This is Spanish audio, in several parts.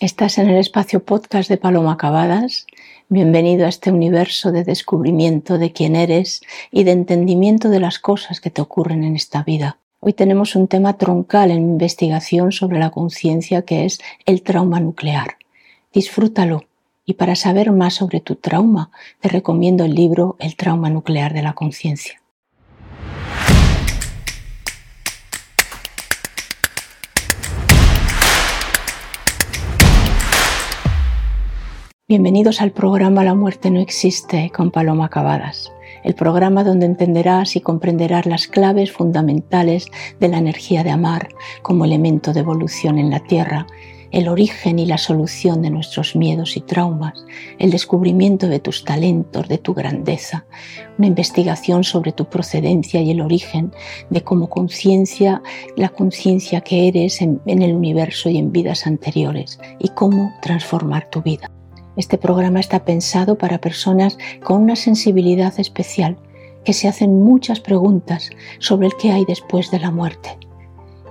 Estás en el espacio podcast de Paloma Acabadas. Bienvenido a este universo de descubrimiento de quién eres y de entendimiento de las cosas que te ocurren en esta vida. Hoy tenemos un tema troncal en investigación sobre la conciencia que es el trauma nuclear. Disfrútalo y para saber más sobre tu trauma te recomiendo el libro El trauma nuclear de la conciencia. Bienvenidos al programa La muerte no existe con Paloma Acabadas, el programa donde entenderás y comprenderás las claves fundamentales de la energía de amar como elemento de evolución en la Tierra, el origen y la solución de nuestros miedos y traumas, el descubrimiento de tus talentos, de tu grandeza, una investigación sobre tu procedencia y el origen de cómo conciencia, la conciencia que eres en el universo y en vidas anteriores y cómo transformar tu vida. Este programa está pensado para personas con una sensibilidad especial que se hacen muchas preguntas sobre el que hay después de la muerte,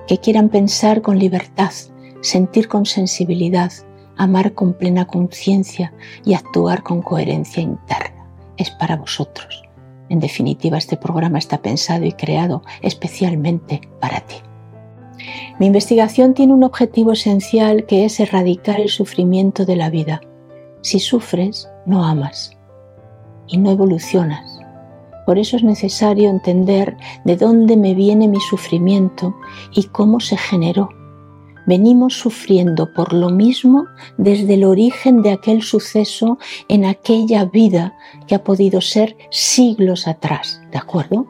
que quieran pensar con libertad, sentir con sensibilidad, amar con plena conciencia y actuar con coherencia interna. Es para vosotros. En definitiva, este programa está pensado y creado especialmente para ti. Mi investigación tiene un objetivo esencial que es erradicar el sufrimiento de la vida si sufres, no amas y no evolucionas. Por eso es necesario entender de dónde me viene mi sufrimiento y cómo se generó. Venimos sufriendo por lo mismo desde el origen de aquel suceso en aquella vida que ha podido ser siglos atrás, ¿de acuerdo?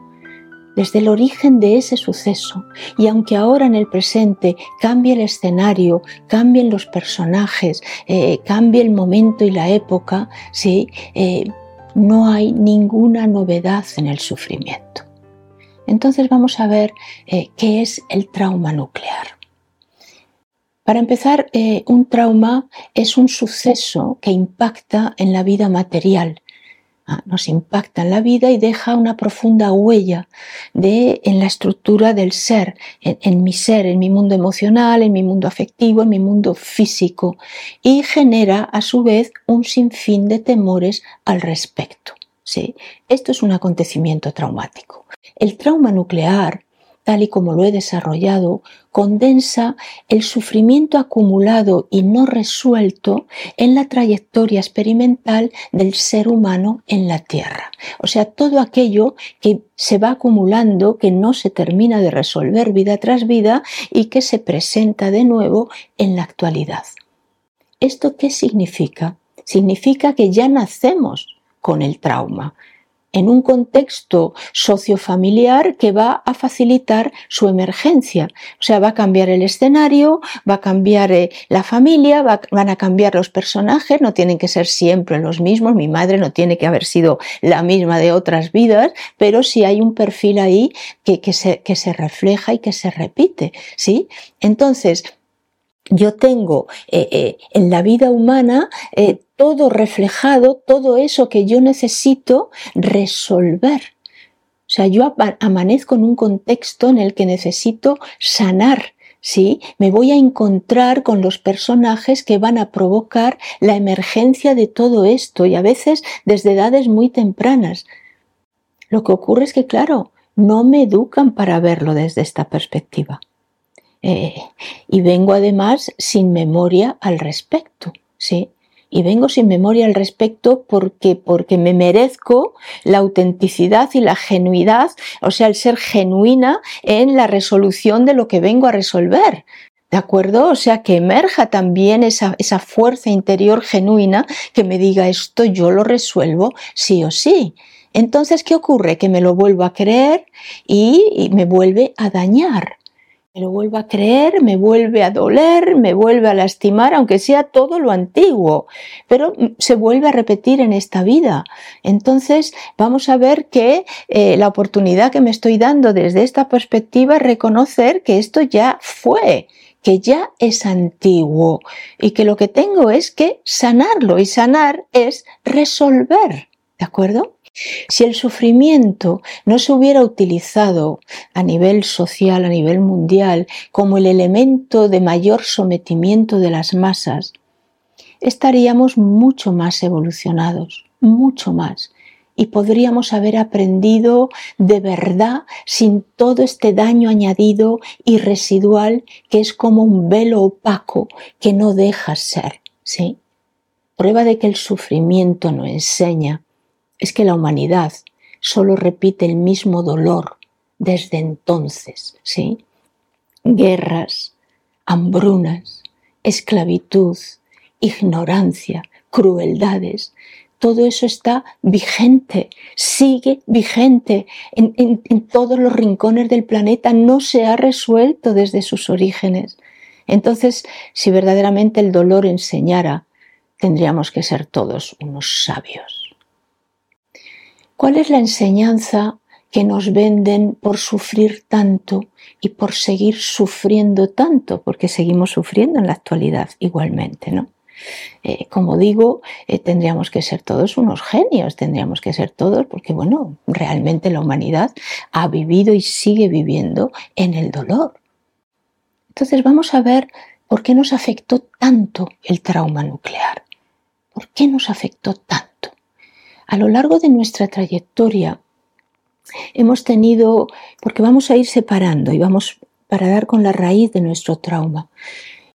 Desde el origen de ese suceso. Y aunque ahora en el presente cambie el escenario, cambien los personajes, eh, cambie el momento y la época, ¿sí? Eh, no hay ninguna novedad en el sufrimiento. Entonces vamos a ver eh, qué es el trauma nuclear. Para empezar, un trauma es un suceso que impacta en la vida material, nos impacta en la vida y deja una profunda huella de, en la estructura del ser, en, mi ser, en mi mundo emocional, en mi mundo afectivo, en mi mundo físico y genera a su vez un sinfín de temores al respecto. ¿sí? Esto es un acontecimiento traumático. El trauma nuclear tal y como lo he desarrollado, condensa el sufrimiento acumulado y no resuelto en la trayectoria experimental del ser humano en la Tierra. O sea, todo aquello que se va acumulando, que no se termina de resolver vida tras vida y que se presenta de nuevo en la actualidad. ¿Esto qué significa? Significa que ya nacemos con el trauma en un contexto sociofamiliar que va a facilitar su emergencia. O sea, va a cambiar el escenario, va a cambiar eh, la familia, van a cambiar los personajes, no tienen que ser siempre los mismos. Mi madre no tiene que haber sido la misma de otras vidas, pero sí hay un perfil ahí que, se, refleja y que se repite. ¿sí? Entonces, yo tengo eh, eh, en la vida humana todo reflejado, todo eso que yo necesito resolver. O sea, yo amanezco en un contexto en el que necesito sanar, ¿sí? Me voy a encontrar con los personajes que van a provocar la emergencia de todo esto y a veces desde edades muy tempranas. Lo que ocurre es que, claro, no me educan para verlo desde esta perspectiva. Eh, y vengo además sin memoria al respecto, ¿sí? Y vengo sin memoria al respecto porque, porque me merezco la autenticidad y la genuidad, o sea, el ser genuina en la resolución de lo que vengo a resolver. ¿De acuerdo? O sea, que emerja también esa, esa fuerza interior genuina que me diga esto yo lo resuelvo sí o sí. Entonces, ¿qué ocurre? Que me lo vuelvo a creer y me vuelve a dañar me vuelvo a creer, me vuelve a doler, me vuelve a lastimar, aunque sea todo lo antiguo, pero se vuelve a repetir en esta vida. Entonces vamos a ver que eh, la oportunidad que me estoy dando desde esta perspectiva es reconocer que esto ya fue, que ya es antiguo y que lo que tengo es que sanarlo y sanar es resolver. ¿De acuerdo? Si el sufrimiento no se hubiera utilizado a nivel social, a nivel mundial, como el elemento de mayor sometimiento de las masas, estaríamos mucho más evolucionados, mucho más. Y podríamos haber aprendido de verdad sin todo este daño añadido y residual que es como un velo opaco que no deja ser, ¿sí? Prueba de que el sufrimiento no enseña es que la humanidad solo repite el mismo dolor desde entonces, ¿sí? Guerras, hambrunas, esclavitud, ignorancia, crueldades, todo eso está vigente, sigue vigente en, en, todos los rincones del planeta, no se ha resuelto desde sus orígenes. Entonces, si verdaderamente el dolor enseñara, tendríamos que ser todos unos sabios. ¿Cuál es la enseñanza que nos venden por sufrir tanto y por seguir sufriendo tanto? Porque seguimos sufriendo en la actualidad igualmente, ¿no? Eh, como digo, eh, tendríamos que ser todos unos genios, tendríamos que ser todos, porque bueno, realmente la humanidad ha vivido y sigue viviendo en el dolor. Entonces vamos a ver por qué nos afectó tanto el trauma nuclear. ¿Por qué nos afectó tanto? A lo largo de nuestra trayectoria hemos tenido, porque vamos a ir separando y vamos para dar con la raíz de nuestro trauma.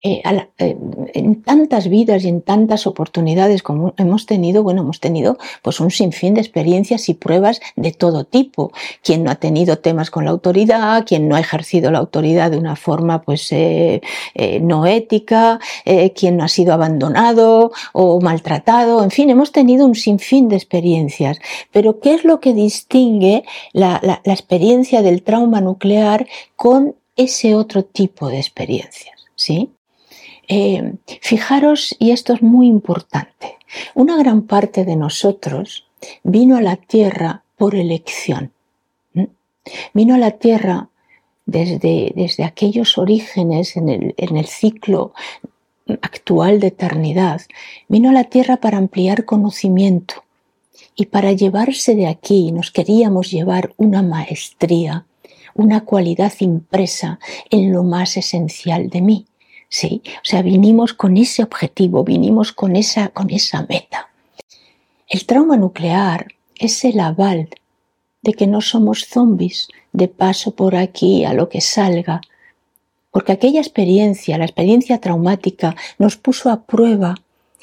Eh, eh, en tantas vidas y en tantas oportunidades como hemos tenido, bueno, hemos tenido pues un sinfín de experiencias y pruebas de todo tipo. Quien no ha tenido temas con la autoridad, quien no ha ejercido la autoridad de una forma pues eh, no ética, quien no ha sido abandonado o maltratado, en fin, hemos tenido un sinfín de experiencias. Pero ¿qué es lo que distingue la, la experiencia del trauma nuclear con ese otro tipo de experiencias? ¿Sí? Eh, fijaros, y esto es muy importante, una gran parte de nosotros vino a la tierra por elección. Vino a la tierra desde, desde aquellos orígenes en el, en el ciclo actual de eternidad, vino a la tierra para ampliar conocimiento y para llevarse de aquí. Nos queríamos llevar una maestría, una cualidad impresa en lo más esencial de mí, ¿sí? O sea, vinimos con ese objetivo, vinimos con esa, con esa meta. El trauma nuclear es el aval de que no somos zombies de paso por aquí a lo que salga, porque aquella experiencia, la experiencia traumática, nos puso a prueba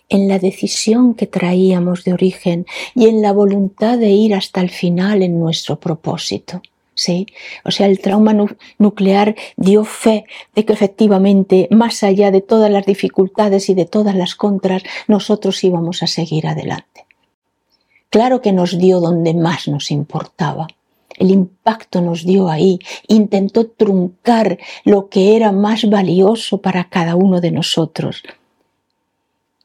en la decisión que traíamos de origen y en la voluntad de ir hasta el final en nuestro propósito. ¿Sí? O sea, el trauma nuclear dio fe de que efectivamente, más allá de todas las dificultades y de todas las contras, nosotros íbamos a seguir adelante. Claro que nos dio donde más nos importaba. El impacto nos dio ahí, intentó truncar lo que era más valioso para cada uno de nosotros.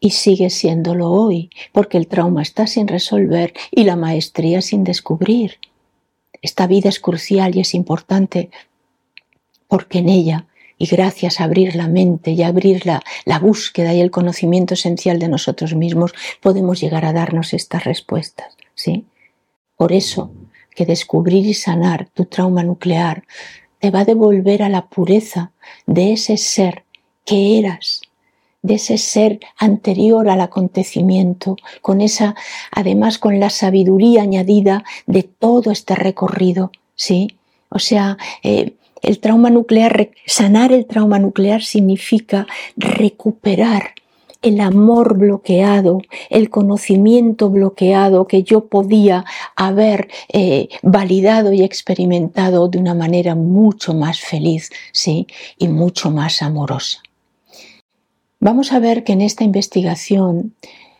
Y sigue siéndolo hoy, porque el trauma está sin resolver y la maestría sin descubrir. Esta vida es crucial y es importante porque en ella, y gracias a abrir la mente y abrir la, la búsqueda y el conocimiento esencial de nosotros mismos, podemos llegar a darnos estas respuestas. ¿sí? Por eso que descubrir y sanar tu trauma nuclear te va a devolver a la pureza de ese ser que eras de ese ser anterior al acontecimiento, con esa, además con la sabiduría añadida de todo este recorrido, ¿sí? O sea, eh, el trauma nuclear, sanar el trauma nuclear significa recuperar el amor bloqueado, el conocimiento bloqueado que yo podía haber eh, validado y experimentado de una manera mucho más feliz, sí, y mucho más amorosa. Vamos a ver que en esta investigación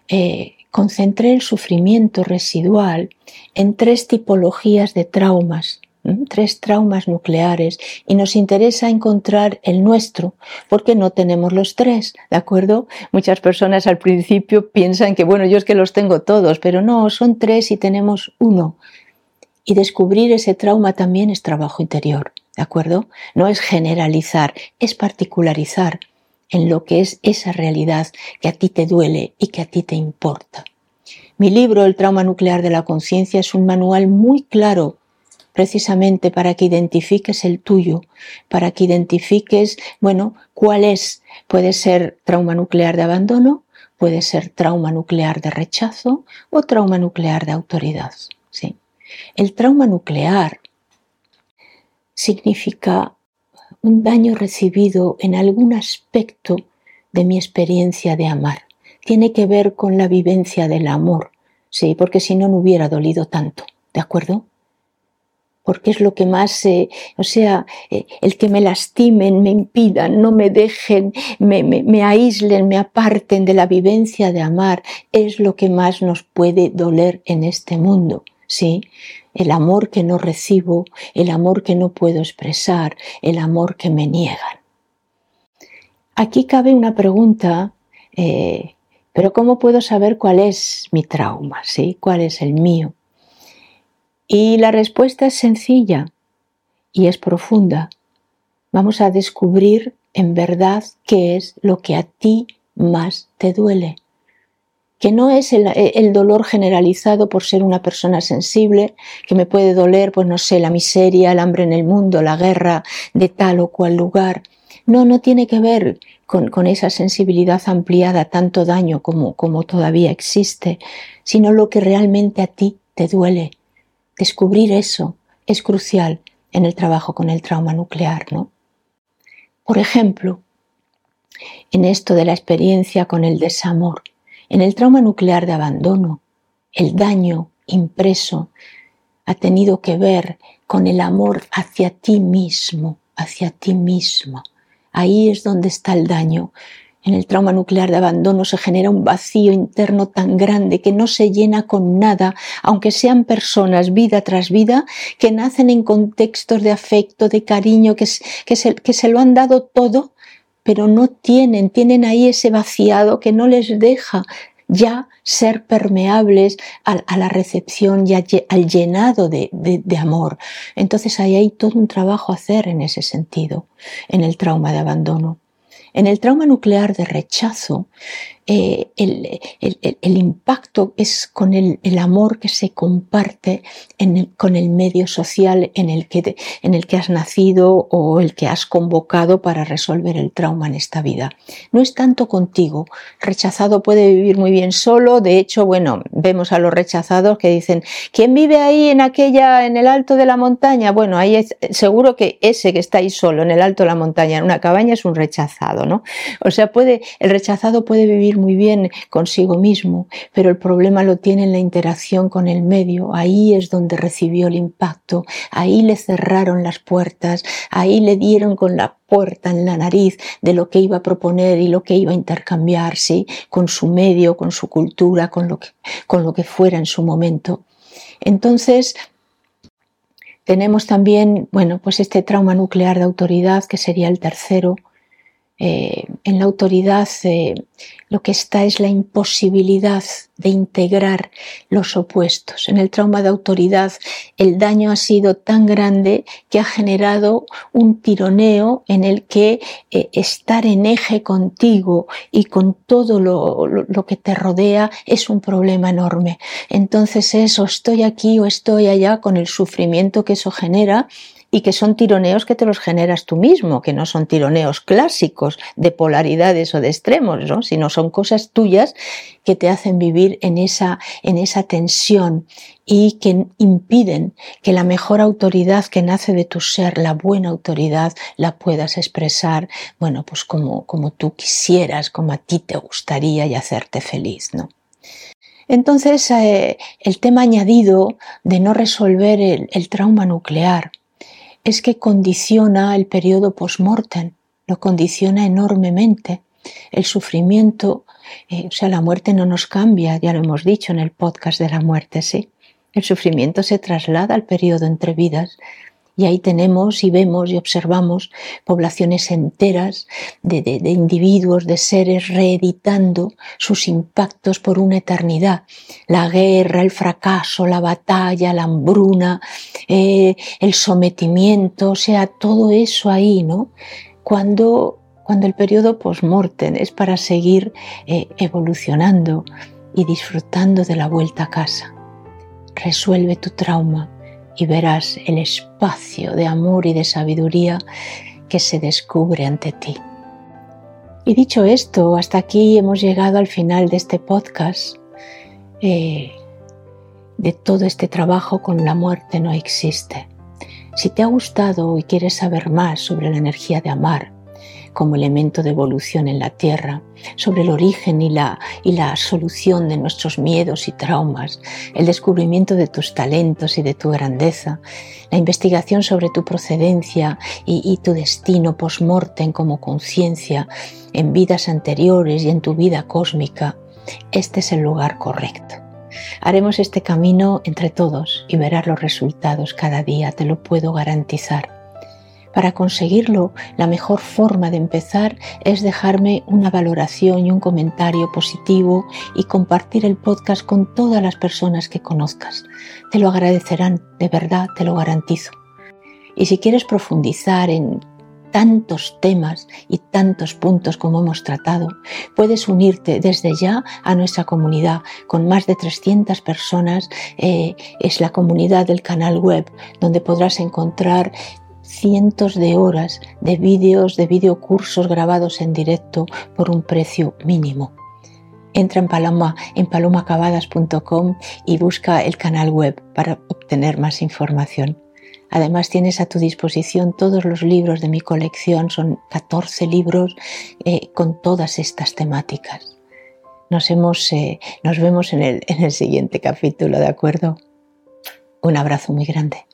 eh, concentré el sufrimiento residual en tres tipologías de traumas, tres traumas nucleares, y nos interesa encontrar el nuestro, porque no tenemos los tres, ¿de acuerdo? Muchas personas al principio piensan que, bueno, yo es que los tengo todos, pero no, son tres y tenemos uno. Y descubrir ese trauma también es trabajo interior, ¿de acuerdo? No es generalizar, es particularizar en lo que es esa realidad que a ti te duele y que a ti te importa. Mi libro El trauma nuclear de la conciencia es un manual muy claro precisamente para que identifiques el tuyo, para que identifiques, bueno, cuál es. Puede ser trauma nuclear de abandono, puede ser trauma nuclear de rechazo o trauma nuclear de autoridad. ¿sí? El trauma nuclear significa un daño recibido en algún aspecto de mi experiencia de amar. Tiene que ver con la vivencia del amor, sí, porque si no, no hubiera dolido tanto, ¿de acuerdo? Porque es lo que más, eh, o sea, eh, el que me lastimen, me impidan, no me dejen, me, me aíslen, me aparten de la vivencia de amar, es lo que más nos puede doler en este mundo, ¿sí? el amor que no recibo, el amor que no puedo expresar, el amor que me niegan. Aquí cabe una pregunta, eh, pero ¿cómo puedo saber cuál es mi trauma? ¿sí? ¿Cuál es el mío? Y la respuesta es sencilla y es profunda. Vamos a descubrir en verdad qué es lo que a ti más te duele que no es el, dolor generalizado por ser una persona sensible, que me puede doler, pues no sé, la miseria, el hambre en el mundo, la guerra de tal o cual lugar. No, no tiene que ver con, esa sensibilidad ampliada, tanto daño como, como todavía existe, sino lo que realmente a ti te duele. Descubrir eso es crucial en el trabajo con el trauma nuclear, ¿no? Por ejemplo, en esto de la experiencia con el desamor. En el trauma nuclear de abandono, el daño impreso ha tenido que ver con el amor hacia ti mismo, hacia ti mismo. Ahí es donde está el daño. En el trauma nuclear de abandono se genera un vacío interno tan grande que no se llena con nada, aunque sean personas vida tras vida que nacen en contextos de afecto, de cariño, que, que se lo han dado todo, pero no tienen, tienen ahí ese vaciado que no les deja ya ser permeables a, la recepción y al llenado de, de, amor. Entonces ahí hay todo un trabajo a hacer en ese sentido, en el trauma de abandono. En el trauma nuclear de rechazo, eh, el, impacto es con el, amor que se comparte con el medio social en el, que, en el que has nacido o el que has convocado para resolver el trauma en esta vida. No es tanto contigo. Rechazado puede vivir muy bien solo. De hecho, bueno, vemos a los rechazados que dicen, ¿quién vive ahí en aquella, en el alto de la montaña? Bueno, ahí seguro que ese que está ahí solo en el alto de la montaña, en una cabaña, es un rechazado, ¿no? O sea, puede, el rechazado puede vivir muy bien consigo mismo, pero el problema lo tiene en la interacción con el medio. Ahí es donde recibió el impacto, ahí le cerraron las puertas, ahí le dieron con la puerta en la nariz de lo que iba a proponer y lo que iba a intercambiar, ¿sí? con su medio, con su cultura, con lo que, con lo que fuera en su momento. Entonces, tenemos también, bueno, pues este trauma nuclear de autoridad, que sería el tercero, eh, en la autoridad eh, lo que está es la imposibilidad de integrar los opuestos. En el trauma de autoridad el daño ha sido tan grande que ha generado un tironeo en el que eh, estar en eje contigo y con todo lo, lo, que te rodea es un problema enorme. Entonces es o estoy aquí o estoy allá con el sufrimiento que eso genera y que son tironeos que te los generas tú mismo, que no son tironeos clásicos de polaridades o de extremos, ¿no? sino son cosas tuyas que te hacen vivir en esa, en esa tensión y que impiden que la mejor autoridad que nace de tu ser, la buena autoridad, la puedas expresar, bueno, pues como, como tú quisieras, como a ti te gustaría y hacerte feliz, ¿no? Entonces, eh, el tema añadido de no resolver el trauma nuclear, es que condiciona el periodo post-mortem, lo condiciona enormemente. El sufrimiento, eh, o sea, la muerte no nos cambia, ya lo hemos dicho en el podcast de la muerte, ¿sí? El sufrimiento se traslada al periodo entre vidas y ahí tenemos y vemos y observamos poblaciones enteras de, individuos, de seres reeditando sus impactos por una eternidad. La guerra, el fracaso, la batalla, la hambruna, eh, el sometimiento, o sea, todo eso ahí, ¿no? Cuando, cuando el periodo post-mortem es para seguir eh, evolucionando y disfrutando de la vuelta a casa. Resuelve tu trauma y verás el espacio de amor y de sabiduría que se descubre ante ti. Y dicho esto, hasta aquí hemos llegado al final de este podcast. Eh, de todo este trabajo con la muerte no existe. Si te ha gustado y quieres saber más sobre la energía de amar como elemento de evolución en la Tierra, sobre el origen y la, y la solución de nuestros miedos y traumas, el descubrimiento de tus talentos y de tu grandeza, la investigación sobre tu procedencia y, y tu destino post-mortem como conciencia en vidas anteriores y en tu vida cósmica, este es el lugar correcto. Haremos este camino entre todos y verás los resultados cada día, te lo puedo garantizar. Para conseguirlo, la mejor forma de empezar es dejarme una valoración y un comentario positivo y compartir el podcast con todas las personas que conozcas. Te lo agradecerán, de verdad, te lo garantizo. Y si quieres profundizar en tantos temas y tantos puntos como hemos tratado, puedes unirte desde ya a nuestra comunidad con más de 300 personas. Eh, es la comunidad del canal web donde podrás encontrar cientos de horas de vídeos, de videocursos grabados en directo por un precio mínimo. Entra en Paloma en palomacabadas.com y busca el canal web para obtener más información. Además tienes a tu disposición todos los libros de mi colección, son 14 libros eh, con todas estas temáticas. Nos, eh, vemos en el siguiente capítulo, ¿de acuerdo? Un abrazo muy grande.